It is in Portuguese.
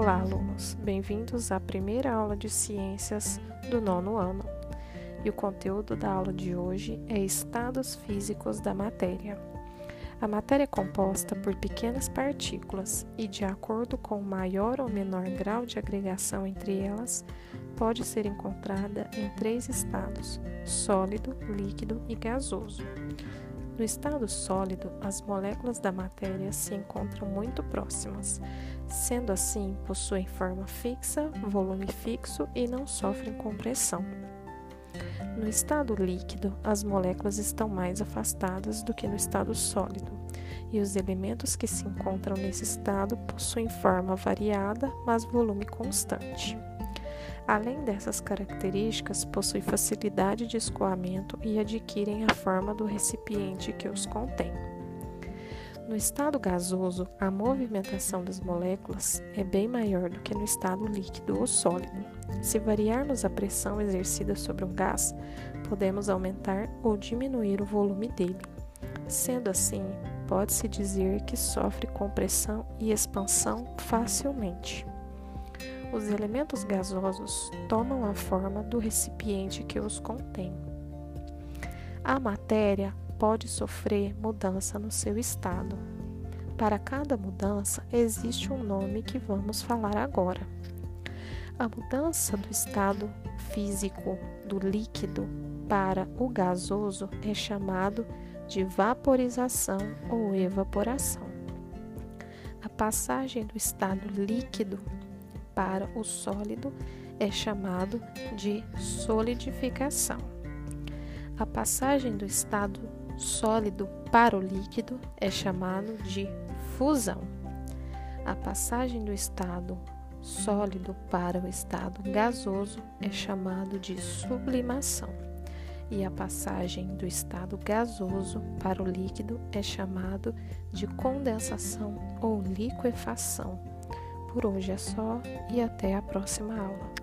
Olá, alunos! Bem-vindos à primeira aula de ciências do nono ano. E o conteúdo da aula de hoje é Estados Físicos da Matéria. A matéria é composta por pequenas partículas e, de acordo com o maior ou menor grau de agregação entre elas, pode ser encontrada em três estados: sólido, líquido e gasoso. No estado sólido, as moléculas da matéria se encontram muito próximas, sendo assim, possuem forma fixa, volume fixo e não sofrem compressão. No estado líquido, as moléculas estão mais afastadas do que no estado sólido, e os elementos que se encontram nesse estado possuem forma variada, mas volume constante. Além dessas características, possuem facilidade de escoamento e adquirem a forma do recipiente que os contém. No estado gasoso, a movimentação das moléculas é bem maior do que no estado líquido ou sólido. Se variarmos a pressão exercida sobre um gás, podemos aumentar ou diminuir o volume dele. Sendo assim, pode-se dizer que sofre compressão e expansão facilmente. Os elementos gasosos tomam a forma do recipiente que os contém. A matéria pode sofrer mudança no seu estado. Para cada mudança, existe um nome que vamos falar agora. A mudança do estado físico do líquido para o gasoso é chamado de vaporização ou evaporação. A passagem do estado líquido para o sólido é chamado de solidificação. A passagem do estado sólido para o líquido é chamado de fusão. A passagem do estado sólido para o estado gasoso é chamado de sublimação. E a passagem do estado gasoso para o líquido é chamado de condensação ou liquefação. Por hoje é só e até a próxima aula.